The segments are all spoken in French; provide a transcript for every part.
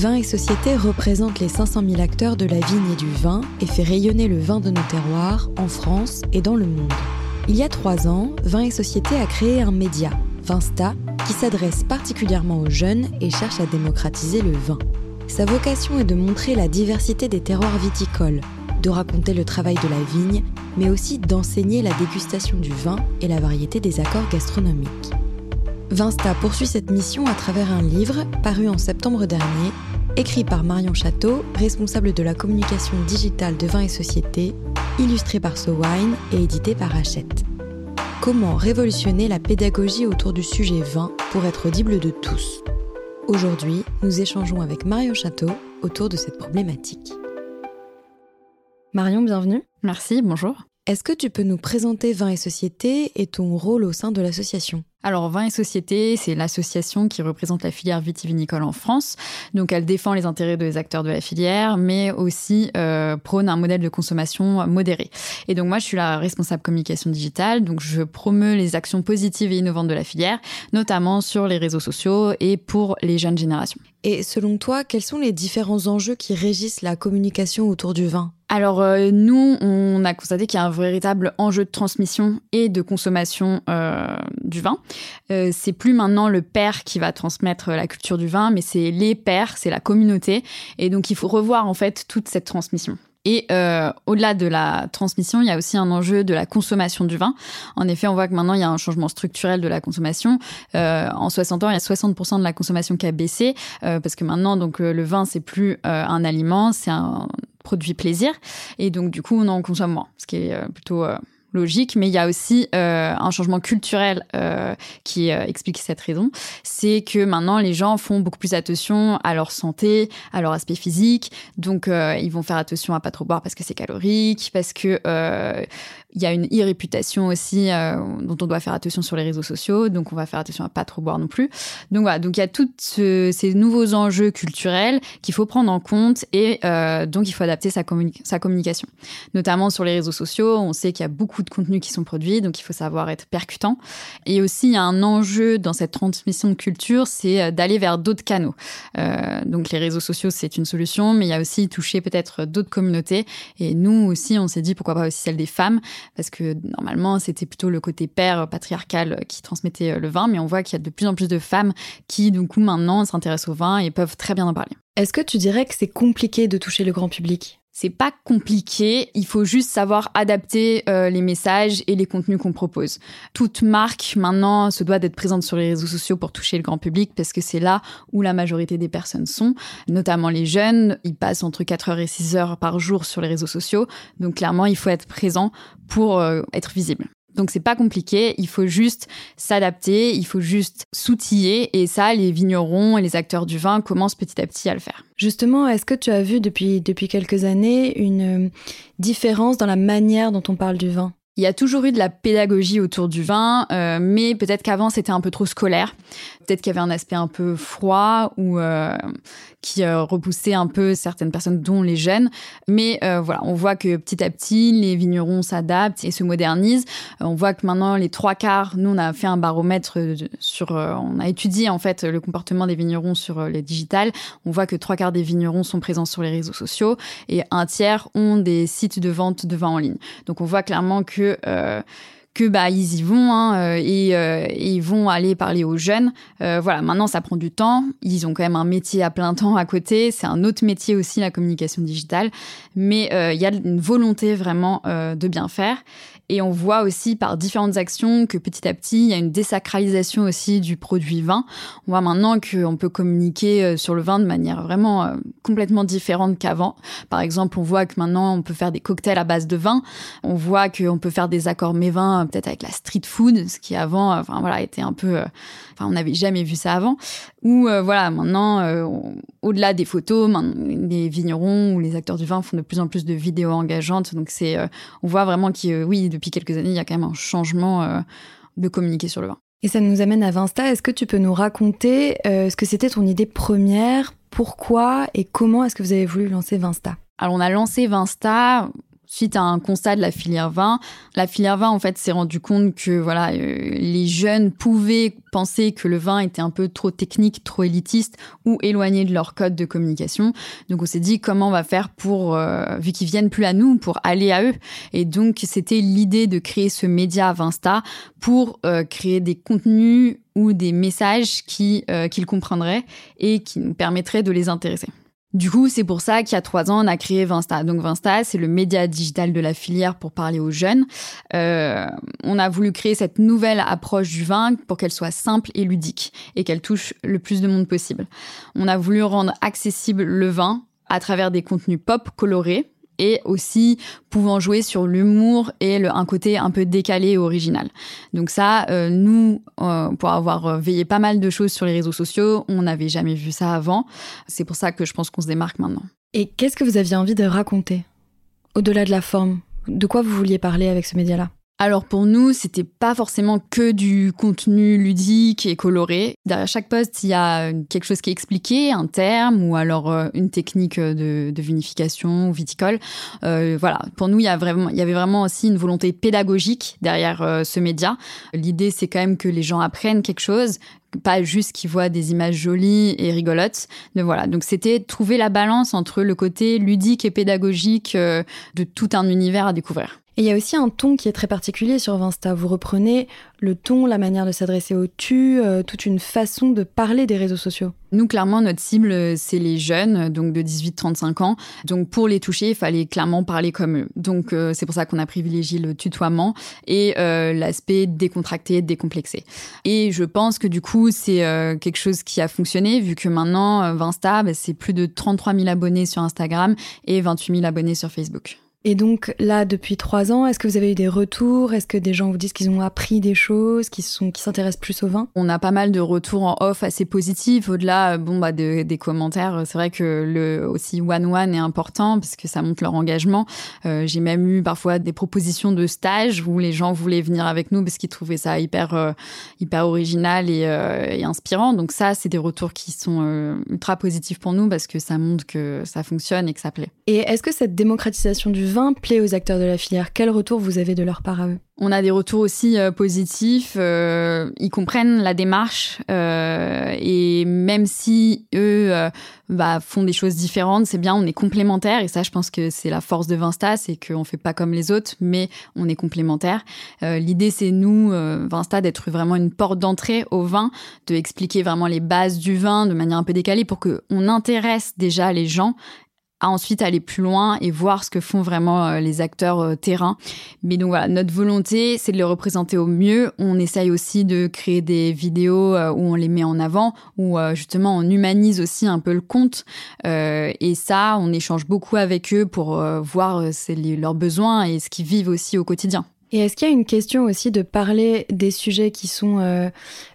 Vin et Société représente les 500 000 acteurs de la vigne et du vin et fait rayonner le vin de nos terroirs en France et dans le monde. Il y a trois ans, Vin et Société a créé un média, Vinsta, qui s'adresse particulièrement aux jeunes et cherche à démocratiser le vin. Sa vocation est de montrer la diversité des terroirs viticoles, de raconter le travail de la vigne, mais aussi d'enseigner la dégustation du vin et la variété des accords gastronomiques. Vinsta poursuit cette mission à travers un livre paru en septembre dernier, écrit par Marion Château, responsable de la communication digitale de Vin et Société, illustré par So Wine et édité par Hachette. Comment révolutionner la pédagogie autour du sujet vin pour être audible de tous? Aujourd'hui, nous échangeons avec Marion Château autour de cette problématique. Marion, bienvenue. Merci, bonjour. Est-ce que tu peux nous présenter Vin et Société et ton rôle au sein de l'association? Alors, Vin et Société, c'est l'association qui représente la filière vitivinicole en France. Donc, elle défend les intérêts des acteurs de la filière, mais aussi euh, prône un modèle de consommation modéré. Et donc, moi, je suis la responsable communication digitale. Donc, je promeus les actions positives et innovantes de la filière, notamment sur les réseaux sociaux et pour les jeunes générations. Et selon toi, quels sont les différents enjeux qui régissent la communication autour du vin? Alors euh, nous, on a constaté qu'il y a un véritable enjeu de transmission et de consommation euh, du vin. Euh, c'est plus maintenant le père qui va transmettre la culture du vin, mais c'est les pères, c'est la communauté, et donc il faut revoir en fait toute cette transmission. Et euh, au-delà de la transmission, il y a aussi un enjeu de la consommation du vin. En effet, on voit que maintenant, il y a un changement structurel de la consommation. Euh, en 60 ans, il y a 60% de la consommation qui a baissé, euh, parce que maintenant, donc, euh, le vin, c'est plus euh, un aliment, c'est un produit plaisir. Et donc, du coup, on en consomme moins, ce qui est plutôt logique, mais il y a aussi euh, un changement culturel euh, qui euh, explique cette raison. C'est que maintenant, les gens font beaucoup plus attention à leur santé, à leur aspect physique. Donc, euh, ils vont faire attention à pas trop boire parce que c'est calorique, parce que euh, il y a une e-réputation aussi euh, dont on doit faire attention sur les réseaux sociaux. Donc, on va faire attention à pas trop boire non plus. Donc voilà. Donc, il y a tous ce, ces nouveaux enjeux culturels qu'il faut prendre en compte et donc il faut adapter sa, communi sa communication, notamment sur les réseaux sociaux. On sait qu'il y a beaucoup de contenus qui sont produits, donc il faut savoir être percutant. Et aussi, il y a un enjeu dans cette transmission de culture, c'est euh, d'aller vers d'autres canaux. Euh, donc les réseaux sociaux, c'est une solution, mais il y a aussi toucher peut-être d'autres communautés. Et nous aussi, on s'est dit pourquoi pas aussi celle des femmes, parce que normalement, c'était plutôt le côté père patriarcal qui transmettait euh, le vin, mais on voit qu'il y a de plus en plus de femmes qui, du coup, maintenant s'intéressent au vin et peuvent très bien en parler. Est-ce que tu dirais que c'est compliqué de toucher le grand public? C'est pas compliqué, il faut juste savoir adapter euh, les messages et les contenus qu'on propose. Toute marque maintenant se doit d'être présente sur les réseaux sociaux pour toucher le grand public parce que c'est là où la majorité des personnes sont, notamment les jeunes, ils passent entre 4 heures et 6 heures par jour sur les réseaux sociaux, donc clairement il faut être présent pour euh, être visible. Donc c'est pas compliqué, il faut juste s'adapter, il faut juste s'outiller. Et ça les vignerons et les acteurs du vin commencent petit à petit à le faire. Justement, est-ce que tu as vu depuis depuis quelques années une euh, différence dans la manière dont on parle du vin? Il y a toujours eu de la pédagogie autour du vin, euh, mais peut-être qu'avant c'était un peu trop scolaire. Peut-être qu'il y avait un aspect un peu froid ou euh, qui euh, repoussait un peu certaines personnes, dont les jeunes. Mais voilà, on voit que petit à petit, les vignerons s'adaptent et se modernisent. On voit que maintenant, les trois quarts, nous, on a fait un baromètre sur, on a étudié en fait le comportement des vignerons sur les digitales. On voit que trois quarts des vignerons sont présents sur les réseaux sociaux et un tiers ont des sites de vente de vin en ligne. Donc on voit clairement que euh, que bah ils y vont hein, euh, et, euh, ils vont aller parler aux jeunes. Euh, voilà, maintenant ça prend du temps. Ils ont quand même un métier à plein temps à côté. C'est un autre métier aussi la communication digitale, mais euh, il y a une volonté vraiment euh, de bien faire. Et on voit aussi par différentes actions que petit à petit, il y a une désacralisation aussi du produit vin. On voit maintenant qu'on peut communiquer sur le vin de manière vraiment complètement différente qu'avant. Par exemple, on voit que maintenant, on peut faire des cocktails à base de vin. On voit qu'on peut faire des accords mévins peut-être avec la street food, ce qui avant, enfin voilà, était un peu... Enfin, on n'avait jamais vu ça avant. Ou voilà, maintenant, au-delà des photos, les vignerons ou les acteurs du vin font de plus en plus de vidéos engageantes. Donc c'est, euh, on voit vraiment que oui, depuis quelques années, il y a quand même un changement euh, de communiquer sur le vin. Et ça nous amène à Vinsta. Est-ce que tu peux nous raconter euh, ce que c'était ton idée première, pourquoi et comment est-ce que vous avez voulu lancer Vinsta? Alors on a lancé Vinsta suite à un constat de la filière vin. La filière vin, en fait, s'est rendu compte que voilà, euh, les jeunes pouvaient penser que le vin était un peu trop technique, trop élitiste ou éloigné de leur code de communication. Donc, on s'est dit comment on va faire pour, euh, vu qu'ils viennent plus à nous, pour aller à eux? Et donc, c'était l'idée de créer ce média Vinsta pour euh, créer des contenus ou des messages qui qu'ils comprendraient et qui nous permettraient de les intéresser. Du coup, c'est pour ça qu'il y a trois ans, on a créé Vinsta. Donc Vinsta, c'est le média digital de la filière pour parler aux jeunes. Euh, on a voulu créer cette nouvelle approche du vin pour qu'elle soit simple et ludique et qu'elle touche le plus de monde possible. On a voulu rendre accessible le vin à travers des contenus pop colorés, et aussi pouvant jouer sur l'humour et un côté un peu décalé et original. Donc ça, euh, nous, euh, pour avoir euh, veillé pas mal de choses sur les réseaux sociaux, on n'avait jamais vu ça avant. C'est pour ça que je pense qu'on se démarque maintenant. Et qu'est-ce que vous aviez envie de raconter? Au-delà de la forme, de quoi vous vouliez parler avec ce média-là? Alors pour nous, c'était pas forcément que du contenu ludique et coloré. Derrière chaque poste, il y a quelque chose qui est expliqué, un terme ou alors euh, une technique de, vinification ou viticole. Euh, voilà, pour nous, il y, a vraiment, il y avait vraiment aussi une volonté pédagogique derrière euh, ce média. L'idée, c'est quand même que les gens apprennent quelque chose, pas juste qu'ils voient des images jolies et rigolotes. Mais voilà, donc c'était trouver la balance entre le côté ludique et pédagogique de tout un univers à découvrir. Et il y a aussi un ton qui est très particulier sur Vinsta. Vous reprenez le ton, la manière de s'adresser au tu, euh, toute une façon de parler des réseaux sociaux. Nous, clairement, notre cible, c'est les jeunes, donc de 18-35 ans. Donc, pour les toucher, il fallait clairement parler comme eux. Donc, euh, c'est pour ça qu'on a privilégié le tutoiement et euh, l'aspect décontracté, décomplexé. Et je pense que du coup, c'est quelque chose qui a fonctionné, vu que maintenant, Vinsta, bah, c'est plus de 33 000 abonnés sur Instagram et 28 000 abonnés sur Facebook. Et donc là, depuis trois ans, est-ce que vous avez eu des retours? Est-ce que des gens vous disent qu'ils ont appris des choses, qu'ils sont, qui s'intéressent plus au vin? On a pas mal de retours en off assez positifs. Au-delà, bon bah des commentaires, c'est vrai que le aussi one one est important parce que ça montre leur engagement. Euh, j'ai même eu parfois des propositions de stage où les gens voulaient venir avec nous parce qu'ils trouvaient ça hyper euh, hyper original et, euh, et, inspirant. Donc ça, c'est des retours qui sont ultra positifs pour nous parce que ça montre que ça fonctionne et que ça plaît. Et est-ce que cette démocratisation du vin plaît aux acteurs de la filière Quel retour vous avez de leur part à eux? On a des retours aussi euh, positifs. Euh, ils comprennent la démarche euh, et même si eux bah, font des choses différentes, c'est bien. On est complémentaires et ça, je pense que c'est la force de Vinsta, c'est qu'on fait pas comme les autres, mais on est complémentaires. L'idée, c'est nous, Vinsta, d'être vraiment une porte d'entrée au vin, de expliquer vraiment les bases du vin de manière un peu décalée pour que on intéresse déjà les gens à ensuite aller plus loin et voir ce que font vraiment euh, les acteurs euh, terrain. Mais donc voilà, notre volonté, c'est de les représenter au mieux. On essaye aussi de créer des vidéos euh, où on les met en avant, où justement on humanise aussi un peu le compte. et ça, on échange beaucoup avec eux pour voir leurs besoins et ce qu'ils vivent aussi au quotidien. Et est-ce qu'il y a une question aussi de parler des sujets qui sont euh,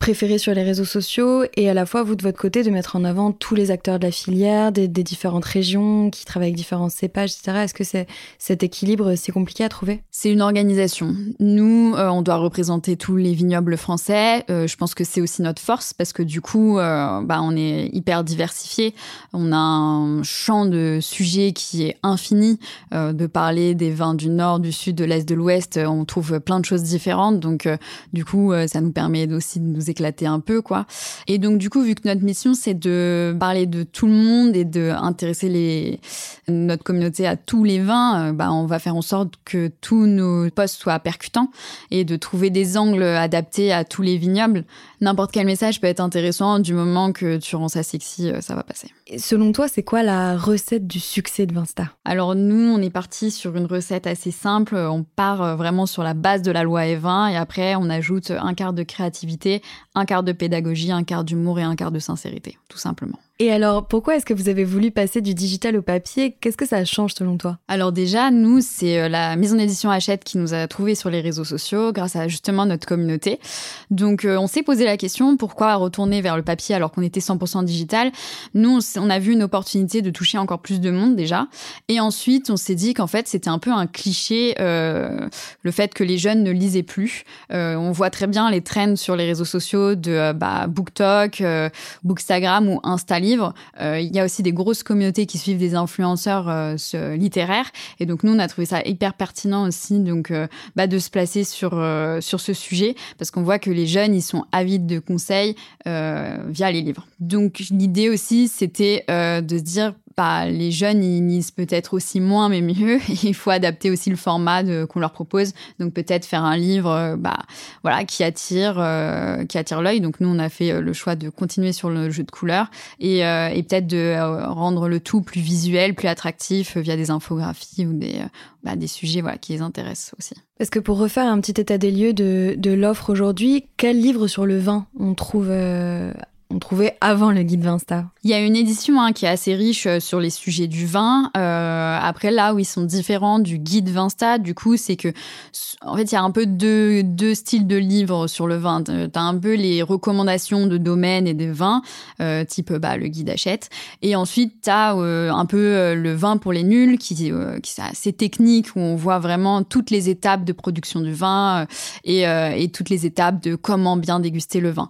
préférés sur les réseaux sociaux et à la fois, vous, de votre côté, de mettre en avant tous les acteurs de la filière, des, différentes régions qui travaillent avec différents cépages, etc. Est-ce que c'est, cet équilibre, c'est compliqué à trouver? C'est une organisation. Nous, euh, on doit représenter tous les vignobles français. Euh, je pense que c'est aussi notre force parce que du coup, bah, on est hyper diversifié. On a un champ de sujets qui est infini, de parler des vins du nord, du sud, de l'est, de l'ouest trouve plein de choses différentes. Donc, euh, du coup, euh, ça nous permet aussi de nous éclater un peu, quoi. Et donc, du coup, vu que notre mission, c'est de parler de tout le monde et de intéresser les, notre communauté à tous les vins, euh, bah, on va faire en sorte que tous nos posts soient percutants et de trouver des angles adaptés à tous les vignobles. N'importe quel message peut être intéressant du moment que tu rends ça sexy, ça va passer. selon toi, c'est quoi la recette du succès de Vinsta Alors, nous, on est parti sur une recette assez simple. On part vraiment sur la base de la loi E20 et après on ajoute un quart de créativité, un quart de pédagogie, un quart d'humour et un quart de sincérité, tout simplement. Et alors, pourquoi est-ce que vous avez voulu passer du digital au papier? Qu'est-ce que ça change selon toi? Alors déjà, nous, c'est euh, la maison d'édition Hachette qui nous a trouvé sur les réseaux sociaux grâce à justement notre communauté. Donc, euh, on s'est posé la question, pourquoi retourner vers le papier alors qu'on était 100% digital? Nous, on a vu une opportunité de toucher encore plus de monde déjà. Et ensuite, on s'est dit qu'en fait, c'était un peu un cliché, euh, le fait que les jeunes ne lisaient plus. on voit très bien les trends sur les réseaux sociaux de bah, BookTok, Bookstagram ou Instagram euh, il y a aussi des grosses communautés qui suivent des influenceurs euh, littéraires. Et donc, nous, on a trouvé ça hyper pertinent aussi donc, euh, bah, de se placer sur, sur ce sujet parce qu'on voit que les jeunes, ils sont avides de conseils via les livres. Donc, l'idée aussi, c'était de se dire, bah, les jeunes, ils lisent peut-être aussi moins, mais mieux. il faut adapter aussi le format qu'on leur propose. Donc peut-être faire un livre, bah, voilà, qui attire, qui attire l'œil. Donc nous, on a fait le choix de continuer sur le jeu de couleurs et euh, et, peut-être de euh, rendre le tout plus visuel, plus attractif via des infographies ou des, euh, bah, des sujets voilà, qui les intéressent aussi. Parce que pour refaire un petit état des lieux de l'offre aujourd'hui, quel livre sur le vin on trouve on trouvait avant le guide Vinsta Il y a une édition hein, qui est assez riche euh, sur les sujets du vin. Euh, après, là où ils sont différents du guide Vinsta, du coup, c'est que, en fait, il y a un peu deux, styles de livres sur le vin. Tu as un peu les recommandations de domaines et de vins, euh, type bah, le guide achète. Et ensuite, tu as un peu le vin pour les nuls, qui, qui est assez technique, où on voit vraiment toutes les étapes de production du vin et, et toutes les étapes de comment bien déguster le vin.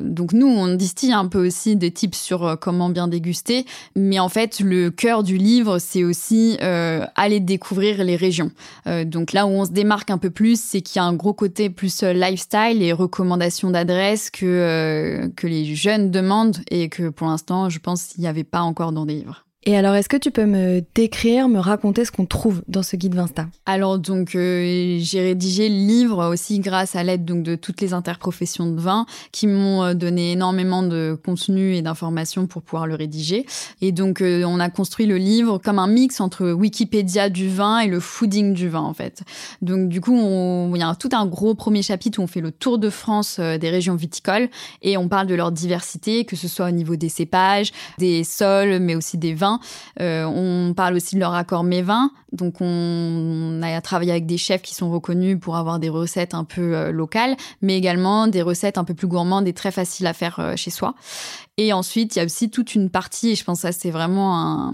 donc, nous, on distille un peu aussi des tips sur euh, comment bien déguster, mais en fait, le cœur du livre, c'est aussi euh, aller découvrir les régions. Euh, donc là où on se démarque un peu plus, c'est qu'il y a un gros côté plus lifestyle et recommandations d'adresses que, que les jeunes demandent et que pour l'instant, je pense qu'il n'y avait pas encore dans des livres. Et alors, est-ce que tu peux me décrire, me raconter ce qu'on trouve dans ce guide Vinsta Alors, donc, euh, j'ai rédigé le livre aussi grâce à l'aide donc de toutes les interprofessions de vin qui m'ont euh, donné énormément de contenu et d'informations pour pouvoir le rédiger. Et donc, euh, on a construit le livre comme un mix entre Wikipédia du vin et le fooding du vin, en fait. Donc, du coup, il y a tout un gros premier chapitre où on fait le tour de France des régions viticoles et on parle de leur diversité, que ce soit au niveau des cépages, des sols, mais aussi des vins euh, on parle aussi de leur accord vins Donc, on, a travaillé avec des chefs qui sont reconnus pour avoir des recettes un peu euh, locales, mais également des recettes un peu plus gourmandes et très faciles à faire euh, chez soi. Et ensuite, il y a aussi toute une partie, et je pense que ça c'est vraiment un,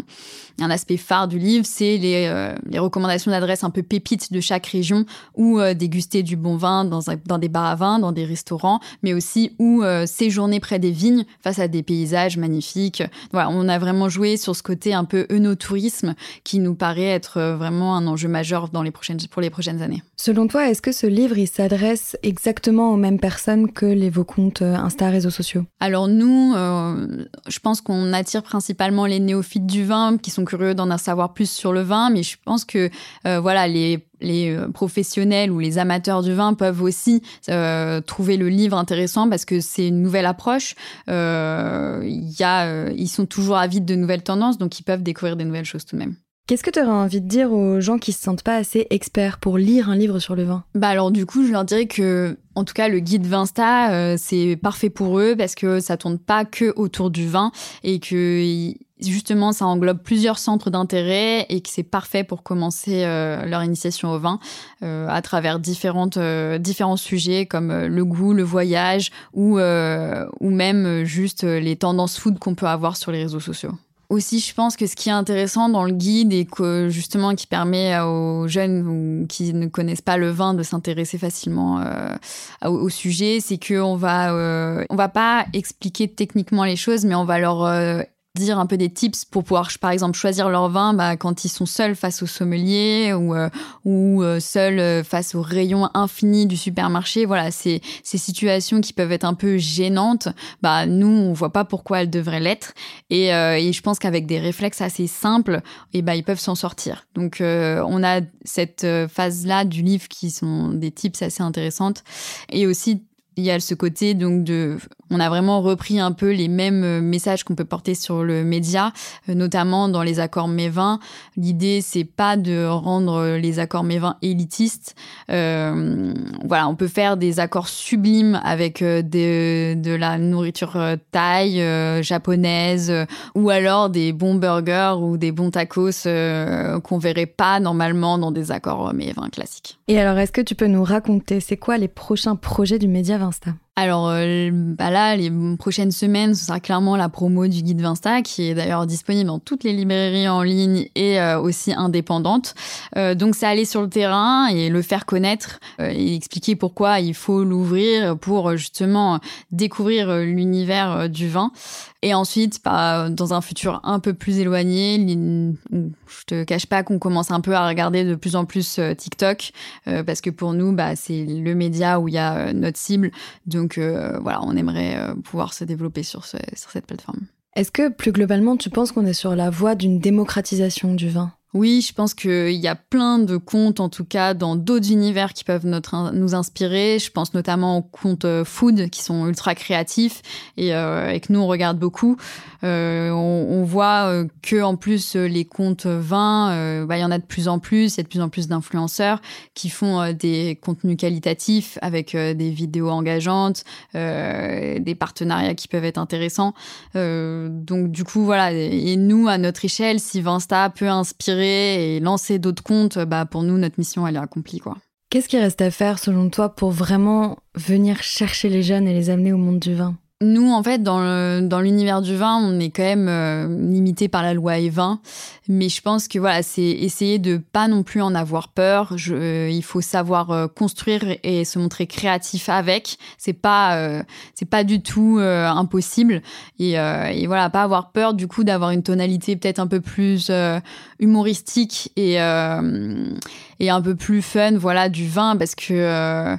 un, aspect phare du livre, c'est les, euh, les, recommandations d'adresses un peu pépites de chaque région, ou déguster du bon vin dans, dans, des bars à vin, dans des restaurants, mais aussi où séjourner près des vignes face à des paysages magnifiques. Voilà, on a vraiment joué sur ce côté un peu œnotourisme qui nous paraît être vraiment un enjeu majeur dans les prochaines, pour les prochaines années. Selon toi, est-ce que ce livre, il s'adresse exactement aux mêmes personnes que les vos comptes Insta réseaux sociaux? Alors nous, je pense qu'on attire principalement les néophytes du vin qui sont curieux d'en savoir plus sur le vin, mais je pense que euh, voilà les les euh, professionnels ou les amateurs du vin peuvent aussi euh, trouver le livre intéressant parce que c'est une nouvelle approche. Il y a, ils sont toujours avides de nouvelles tendances, donc ils peuvent découvrir des nouvelles choses tout de même. Qu'est-ce que tu aurais envie de dire aux gens qui se sentent pas assez experts pour lire un livre sur le vin? Bah alors du coup, je leur dirais que en tout cas le guide Vinsta euh, c'est parfait pour eux parce que ça tourne pas que autour du vin et que justement ça englobe plusieurs centres d'intérêt et que c'est parfait pour commencer euh, leur initiation au vin euh, à travers différentes différents sujets comme le goût, le voyage ou ou même juste les tendances food qu'on peut avoir sur les réseaux sociaux. Aussi, je pense que ce qui est intéressant dans le guide et que justement qui permet aux jeunes qui ne connaissent pas le vin de s'intéresser facilement euh, au, sujet, c'est qu'on va euh, on va pas expliquer techniquement les choses, mais on va leur euh, dire un peu des tips pour pouvoir, par exemple, choisir leur vin bah, quand ils sont seuls face au sommelier ou, euh, ou euh, seuls euh, face au rayon infini du supermarché. Voilà, c'est ces situations qui peuvent être un peu gênantes. Bah, nous, on voit pas pourquoi elles devraient l'être. Et, et, je pense qu'avec des réflexes assez simples, et eh bah, ils peuvent s'en sortir. Donc, on a cette phase-là du livre qui sont des tips assez intéressantes. Et aussi, il y a ce côté donc de On a vraiment repris un peu les mêmes messages qu'on peut porter sur le média, notamment dans les accords Mévin. L'idée, c'est pas de rendre les accords Mévin élitistes. voilà, on peut faire des accords sublimes avec de la nourriture thaï, japonaise, ou alors des bons burgers ou des bons tacos qu'on verrait pas normalement dans des accords Mévin classiques. Et alors, est-ce que tu peux nous raconter, c'est quoi les prochains projets du Média Vinsta alors euh, bah là, les prochaines semaines, ce sera clairement la promo du guide Vinsta, qui est d'ailleurs disponible dans toutes les librairies en ligne et euh, aussi indépendantes. Euh, donc c'est aller sur le terrain et le faire connaître et expliquer pourquoi il faut l'ouvrir pour justement découvrir l'univers du vin. Et ensuite, bah, dans un futur un peu plus éloigné, je te cache pas qu'on commence un peu à regarder de plus en plus TikTok, parce que pour nous, bah, c'est le média où il y a notre cible. Donc euh, voilà, on aimerait euh, pouvoir se développer sur cette plateforme. Est-ce que plus globalement, tu penses qu'on est sur la voie d'une démocratisation du vin? Oui, je pense qu'il y a plein de contes, en tout cas, dans d'autres univers qui peuvent nous inspirer. Je pense notamment aux contes euh, food qui sont ultra créatifs et, euh, que nous, on regarde beaucoup. Euh, on, on, voit euh, que en plus, les contes vins, bah, il y en a de plus en plus. Il y a de plus en plus d'influenceurs qui font des contenus qualitatifs avec des vidéos engageantes, des partenariats qui peuvent être intéressants. donc, du coup, voilà. Et nous, à notre échelle, si Vinsta peut inspirer et lancer d'autres comptes, bah pour nous, notre mission, elle est accomplie. quoi. Qu'est-ce qui reste à faire selon toi pour vraiment venir chercher les jeunes et les amener au monde du vin? Nous, en fait, dans l'univers du vin, on est quand même euh, limité par la loi E20. Mais je pense que voilà, c'est essayer de pas non plus en avoir peur. Je, euh, il faut savoir euh, construire et se montrer créatif avec. C'est pas, c'est pas du tout impossible. Et, et, voilà, pas avoir peur du coup d'avoir une tonalité peut-être un peu plus humoristique et, et un peu plus fun, voilà, du vin, parce que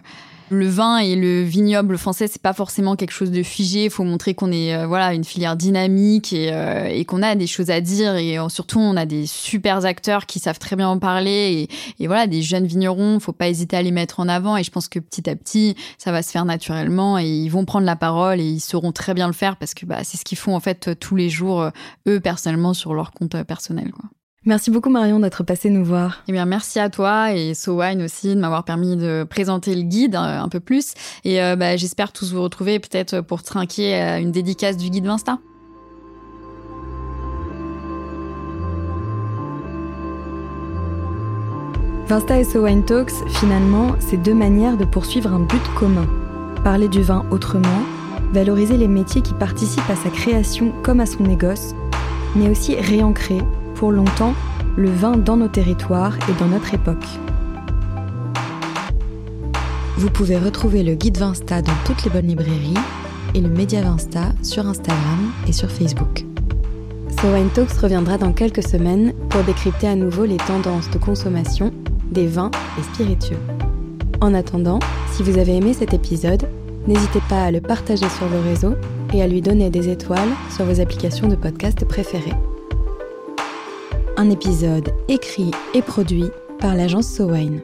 le vin et le vignoble français, c'est pas forcément quelque chose de figé. Il faut montrer qu'on est euh, voilà une filière dynamique et, euh, et qu'on a des choses à dire. Et euh, surtout, on a des super acteurs qui savent très bien en parler. Et, et, voilà, des jeunes vignerons, faut pas hésiter à les mettre en avant. Et je pense que petit à petit, ça va se faire naturellement. Et ils vont prendre la parole et ils sauront très bien le faire parce que bah, c'est ce qu'ils font en fait tous les jours, eux personnellement, sur leur compte personnel. Quoi. Merci beaucoup Marion d'être passée nous voir. Eh bien merci à toi et SoWine aussi de m'avoir permis de présenter le guide euh, un peu plus. Et euh, bah, j'espère tous vous retrouver peut-être pour trinquer à une dédicace du guide Vinsta. Vinsta et SoWine Talks, finalement, c'est deux manières de poursuivre un but commun. Parler du vin autrement, valoriser les métiers qui participent à sa création comme à son négoce, mais aussi réancrer pour longtemps le vin dans nos territoires et dans notre époque. Vous pouvez retrouver le guide Vinsta dans toutes les bonnes librairies et le Média Vinsta sur Instagram et sur Facebook. So Wine Talks reviendra dans quelques semaines pour décrypter à nouveau les tendances de consommation des vins et spiritueux. En attendant, si vous avez aimé cet épisode, n'hésitez pas à le partager sur vos réseaux et à lui donner des étoiles sur vos applications de podcast préférées un épisode écrit et produit par l'agence SoWine.